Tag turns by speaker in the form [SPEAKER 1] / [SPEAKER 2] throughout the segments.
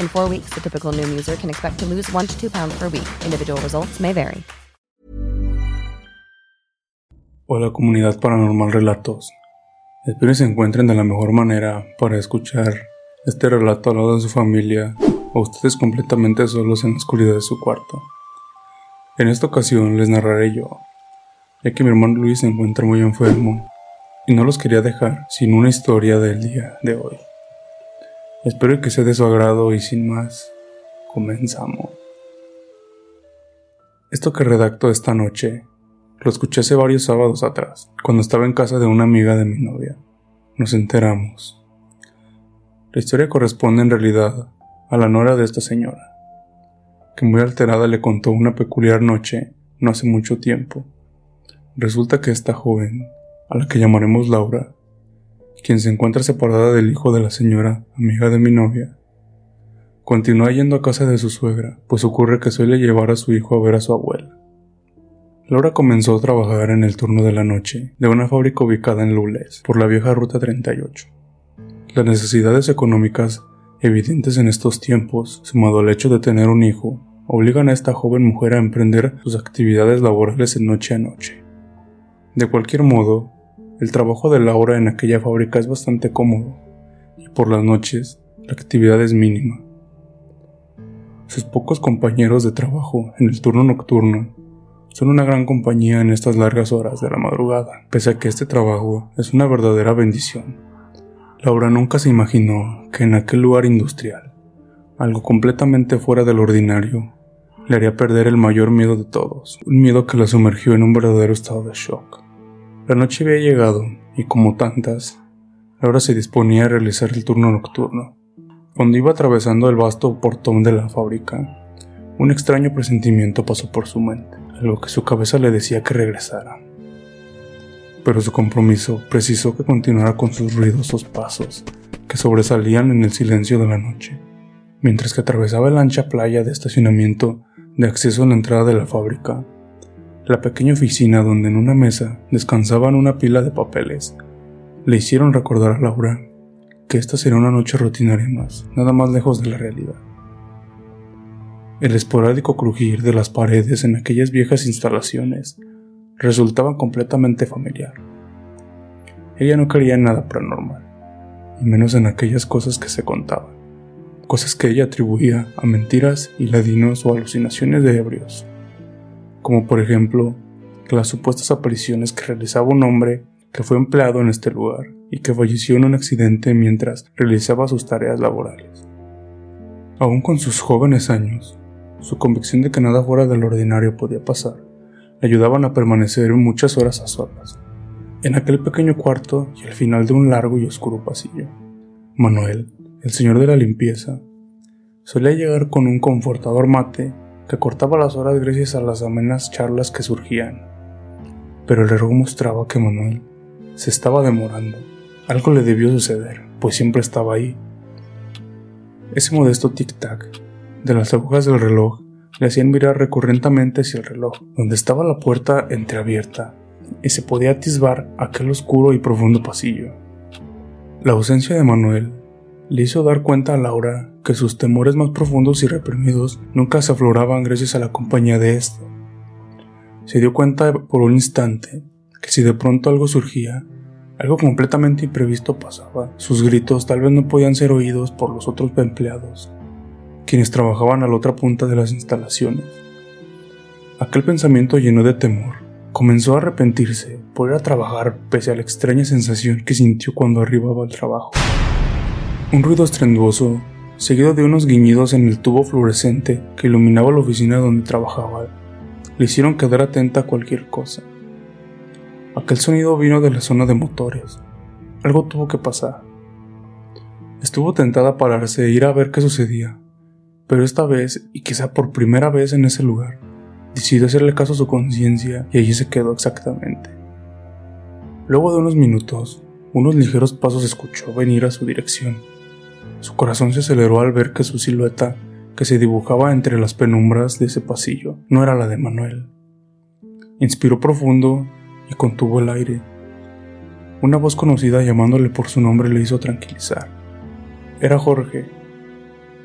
[SPEAKER 1] In four weeks, the typical Noom user can expect to lose one to two pounds per week. Individual results may vary.
[SPEAKER 2] Hola comunidad paranormal relatos. Espero se encuentren de la mejor manera para escuchar este relato al lado de su familia o ustedes completamente solos en la oscuridad de su cuarto. En esta ocasión les narraré yo, ya que mi hermano Luis se encuentra muy enfermo y no los quería dejar sin una historia del día de hoy. Espero que sea de su agrado y sin más, comenzamos. Esto que redacto esta noche lo escuché hace varios sábados atrás, cuando estaba en casa de una amiga de mi novia. Nos enteramos. La historia corresponde en realidad a la nora de esta señora, que muy alterada le contó una peculiar noche no hace mucho tiempo. Resulta que esta joven, a la que llamaremos Laura, quien se encuentra separada del hijo de la señora, amiga de mi novia, continúa yendo a casa de su suegra, pues ocurre que suele llevar a su hijo a ver a su abuela. Laura comenzó a trabajar en el turno de la noche de una fábrica ubicada en Lules, por la vieja Ruta 38. Las necesidades económicas evidentes en estos tiempos, sumado al hecho de tener un hijo, obligan a esta joven mujer a emprender sus actividades laborales en noche a noche. De cualquier modo, el trabajo de Laura en aquella fábrica es bastante cómodo, y por las noches la actividad es mínima. Sus pocos compañeros de trabajo en el turno nocturno son una gran compañía en estas largas horas de la madrugada, pese a que este trabajo es una verdadera bendición. Laura nunca se imaginó que en aquel lugar industrial, algo completamente fuera del ordinario, le haría perder el mayor miedo de todos, un miedo que la sumergió en un verdadero estado de shock. La noche había llegado, y como tantas, Laura se disponía a realizar el turno nocturno. Cuando iba atravesando el vasto portón de la fábrica, un extraño presentimiento pasó por su mente algo que su cabeza le decía que regresara. Pero su compromiso precisó que continuara con sus ruidosos pasos, que sobresalían en el silencio de la noche, mientras que atravesaba la ancha playa de estacionamiento de acceso a la entrada de la fábrica, la pequeña oficina donde en una mesa descansaban una pila de papeles, le hicieron recordar a Laura que esta sería una noche rutinaria más, nada más lejos de la realidad. El esporádico crujir de las paredes en aquellas viejas instalaciones resultaba completamente familiar. Ella no en nada paranormal, y menos en aquellas cosas que se contaban, cosas que ella atribuía a mentiras y ladinos o alucinaciones de ebrios, como por ejemplo las supuestas apariciones que realizaba un hombre que fue empleado en este lugar y que falleció en un accidente mientras realizaba sus tareas laborales. Aún con sus jóvenes años, su convicción de que nada fuera del ordinario podía pasar le ayudaban a permanecer muchas horas a solas, en aquel pequeño cuarto y al final de un largo y oscuro pasillo. Manuel, el señor de la limpieza, solía llegar con un confortador mate que cortaba las horas gracias a las amenas charlas que surgían. Pero el reloj mostraba que Manuel se estaba demorando. Algo le debió suceder, pues siempre estaba ahí. Ese modesto tic-tac de las agujas del reloj le hacían mirar recurrentemente hacia el reloj, donde estaba la puerta entreabierta, y se podía atisbar aquel oscuro y profundo pasillo. La ausencia de Manuel le hizo dar cuenta a Laura que sus temores más profundos y reprimidos nunca se afloraban gracias a la compañía de éste. Se dio cuenta por un instante que si de pronto algo surgía, algo completamente imprevisto pasaba, sus gritos tal vez no podían ser oídos por los otros empleados, quienes trabajaban a la otra punta de las instalaciones. Aquel pensamiento lleno de temor. Comenzó a arrepentirse por ir a trabajar pese a la extraña sensación que sintió cuando arribaba al trabajo. Un ruido estrenduoso, seguido de unos guiñidos en el tubo fluorescente que iluminaba la oficina donde trabajaba, le hicieron quedar atenta a cualquier cosa. Aquel sonido vino de la zona de motores. Algo tuvo que pasar. Estuvo tentada a pararse e ir a ver qué sucedía, pero esta vez, y quizá por primera vez en ese lugar, decidió hacerle caso a su conciencia y allí se quedó exactamente. Luego de unos minutos, unos ligeros pasos escuchó venir a su dirección. Su corazón se aceleró al ver que su silueta, que se dibujaba entre las penumbras de ese pasillo, no era la de Manuel. Inspiró profundo y contuvo el aire. Una voz conocida llamándole por su nombre le hizo tranquilizar. Era Jorge,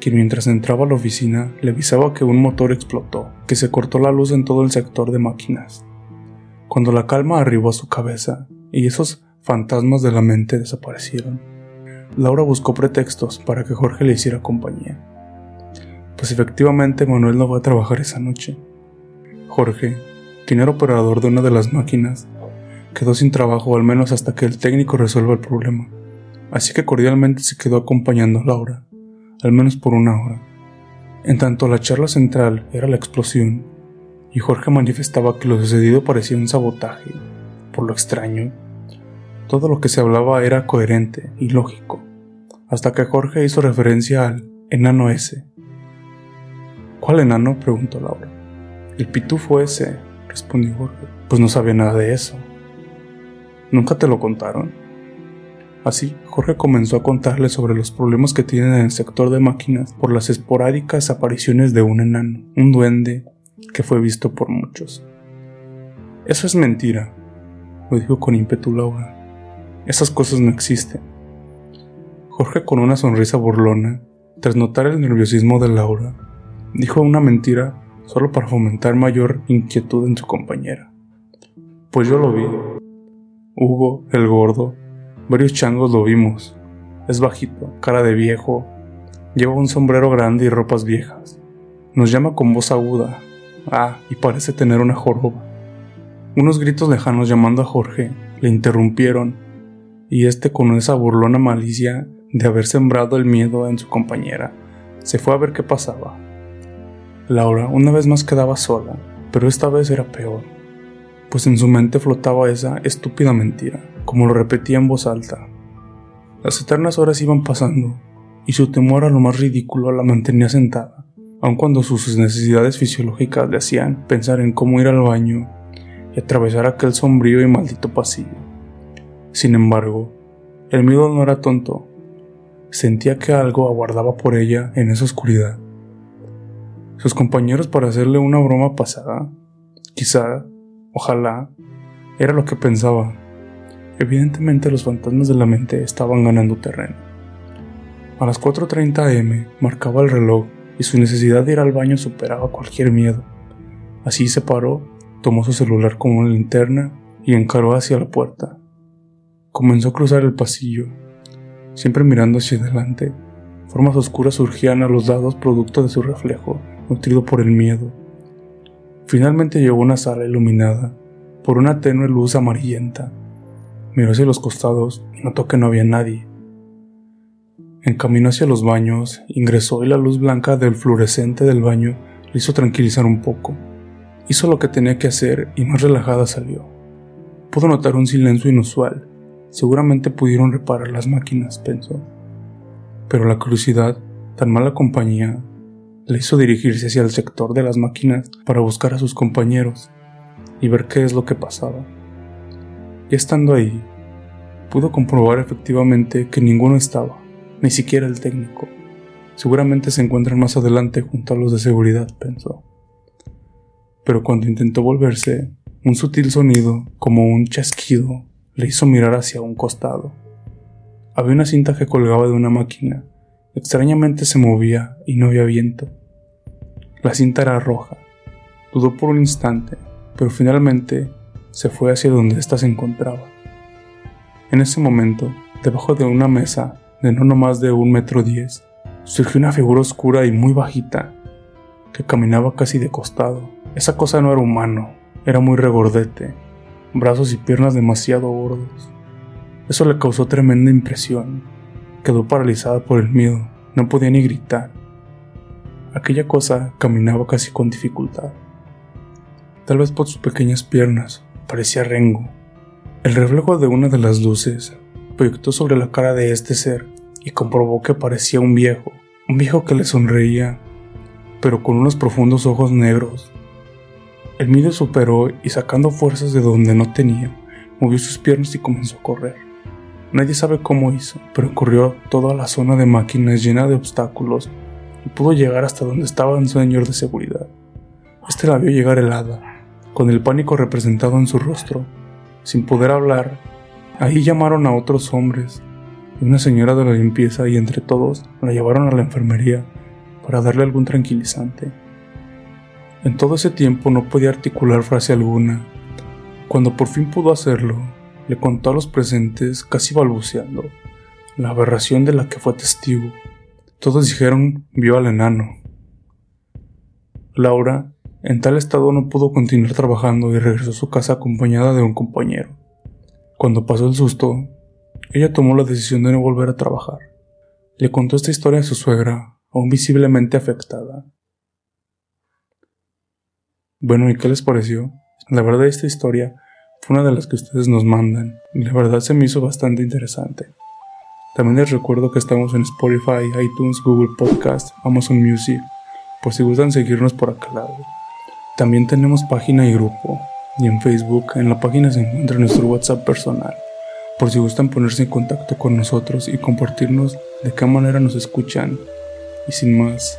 [SPEAKER 2] quien mientras entraba a la oficina le avisaba que un motor explotó, que se cortó la luz en todo el sector de máquinas. Cuando la calma arribó a su cabeza y esos fantasmas de la mente desaparecieron, Laura buscó pretextos para que Jorge le hiciera compañía. Pues efectivamente Manuel no va a trabajar esa noche. Jorge, quien era operador de una de las máquinas, quedó sin trabajo al menos hasta que el técnico resuelva el problema, así que cordialmente se quedó acompañando a Laura al menos por una hora. En tanto la charla central era la explosión, y Jorge manifestaba que lo sucedido parecía un sabotaje, por lo extraño. Todo lo que se hablaba era coherente y lógico, hasta que Jorge hizo referencia al enano ese. ¿Cuál enano? preguntó Laura. El pitufo ese, respondió Jorge. Pues no sabía nada de eso. ¿Nunca te lo contaron? Así, Jorge comenzó a contarle sobre los problemas que tienen en el sector de máquinas por las esporádicas apariciones de un enano, un duende, que fue visto por muchos. Eso es mentira, lo dijo con ímpetu Laura. Esas cosas no existen. Jorge, con una sonrisa burlona, tras notar el nerviosismo de Laura, dijo una mentira solo para fomentar mayor inquietud en su compañera. Pues yo lo vi. Hugo, el gordo, Varios changos lo vimos. Es bajito, cara de viejo, Lleva un sombrero grande y ropas viejas. Nos llama con voz aguda. Ah, y parece tener una joroba. Unos gritos lejanos llamando a Jorge le interrumpieron, y este con esa burlona malicia de haber sembrado el miedo en su compañera, se fue a ver qué pasaba. Laura una vez más quedaba sola, pero esta vez era peor, pues en su mente flotaba esa estúpida mentira, como lo repetía en voz alta. Las eternas horas iban pasando, y su temor a lo más ridículo la mantenía sentada, aun cuando sus necesidades fisiológicas le hacían pensar en cómo ir al baño y atravesar aquel sombrío y maldito pasillo. Sin embargo, el miedo no era tonto. Sentía que algo aguardaba por ella en esa oscuridad. Sus compañeros para hacerle una broma pasada, quizá, ojalá, era lo que pensaba. Evidentemente los fantasmas de la mente estaban ganando terreno. A las 4.30 am marcaba el reloj y su necesidad de ir al baño superaba cualquier miedo. Así se paró, tomó su celular como una linterna y encaró hacia la puerta. Comenzó a cruzar el pasillo, siempre mirando hacia adelante. Formas oscuras surgían a los lados producto de su reflejo, nutrido por el miedo. Finalmente llegó a una sala iluminada por una tenue luz amarillenta. Miró hacia los costados y notó que no había nadie. Encaminó hacia los baños, ingresó y la luz blanca del fluorescente del baño le hizo tranquilizar un poco. Hizo lo que tenía que hacer y más relajada salió. Pudo notar un silencio inusual. Seguramente pudieron reparar las máquinas, pensó. Pero la curiosidad, tan mala compañía, le hizo dirigirse hacia el sector de las máquinas para buscar a sus compañeros y ver qué es lo que pasaba. Y estando ahí, pudo comprobar efectivamente que ninguno estaba ni siquiera el técnico. Seguramente se encuentran más adelante junto a los de seguridad, pensó. Pero cuando intentó volverse, un sutil sonido, como un chasquido, le hizo mirar hacia un costado. Había una cinta que colgaba de una máquina. Extrañamente se movía y no había viento. La cinta era roja. Dudó por un instante, pero finalmente se fue hacia donde ésta se encontraba. En ese momento, debajo de una mesa, de no más de un metro diez, surgió una figura oscura y muy bajita, que caminaba casi de costado. Esa cosa no era humano, era muy regordete, brazos y piernas demasiado gordos. Eso le causó tremenda impresión. Quedó paralizada por el miedo, no podía ni gritar. Aquella cosa caminaba casi con dificultad. Tal vez por sus pequeñas piernas, parecía Rengo. El reflejo de una de las luces proyectó sobre la cara de este ser y comprobó que parecía un viejo, un viejo que le sonreía, pero con unos profundos ojos negros. El miedo superó y sacando fuerzas de donde no tenía, movió sus piernas y comenzó a correr. Nadie sabe cómo hizo, pero corrió toda la zona de máquinas llena de obstáculos y pudo llegar hasta donde estaba un señor de seguridad. Este la vio llegar helada, con el pánico representado en su rostro. Sin poder hablar, Ahí llamaron a otros hombres y una señora de la limpieza y entre todos la llevaron a la enfermería para darle algún tranquilizante. En todo ese tiempo no podía articular frase alguna. Cuando por fin pudo hacerlo, le contó a los presentes, casi balbuceando, la aberración de la que fue testigo. Todos dijeron vio al enano. Laura, en tal estado, no pudo continuar trabajando y regresó a su casa acompañada de un compañero. Cuando pasó el susto, ella tomó la decisión de no volver a trabajar. Le contó esta historia a su suegra, aún visiblemente afectada. Bueno, ¿y qué les pareció? La verdad esta historia fue una de las que ustedes nos mandan y la verdad se me hizo bastante interesante. También les recuerdo que estamos en Spotify, iTunes, Google Podcast, Amazon Music, por si gustan seguirnos por acá lado. También tenemos página y grupo, y en Facebook. En la página se encuentra nuestro WhatsApp personal, por si gustan ponerse en contacto con nosotros y compartirnos de qué manera nos escuchan. Y sin más,